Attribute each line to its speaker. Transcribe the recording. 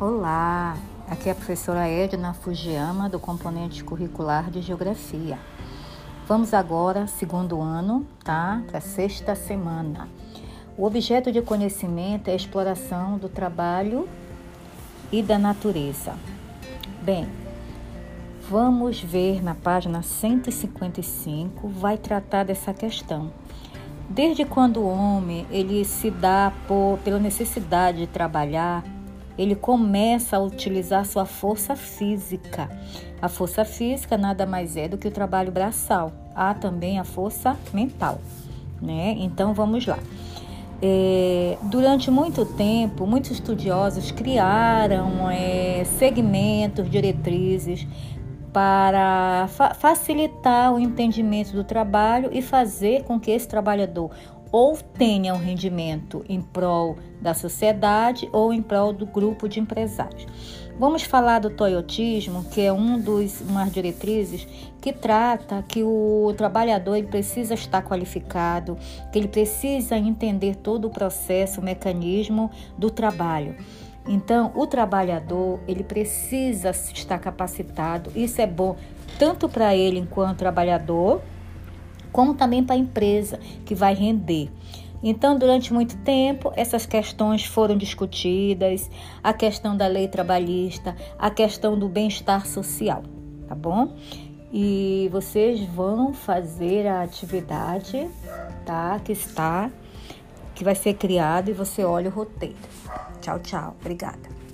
Speaker 1: Olá, aqui é a professora Edna Fujiyama do componente curricular de Geografia. Vamos agora, segundo ano, tá? Para a sexta semana. O objeto de conhecimento é a exploração do trabalho e da natureza. Bem, vamos ver na página 155, vai tratar dessa questão. Desde quando o homem ele se dá por, pela necessidade de trabalhar, ele começa a utilizar sua força física. A força física nada mais é do que o trabalho braçal. Há também a força mental, né? Então vamos lá. É, durante muito tempo, muitos estudiosos criaram é, segmentos, diretrizes para fa facilitar o entendimento do trabalho e fazer com que esse trabalhador ou tenha um rendimento em prol da sociedade ou em prol do grupo de empresários. Vamos falar do toyotismo, que é um dos umas diretrizes que trata que o trabalhador precisa estar qualificado, que ele precisa entender todo o processo, o mecanismo do trabalho. Então, o trabalhador, ele precisa estar capacitado. Isso é bom tanto para ele enquanto trabalhador, como também para a empresa que vai render. Então, durante muito tempo, essas questões foram discutidas, a questão da lei trabalhista, a questão do bem-estar social, tá bom? E vocês vão fazer a atividade, tá? Que está, que vai ser criada e você olha o roteiro. Tchau, tchau. Obrigada.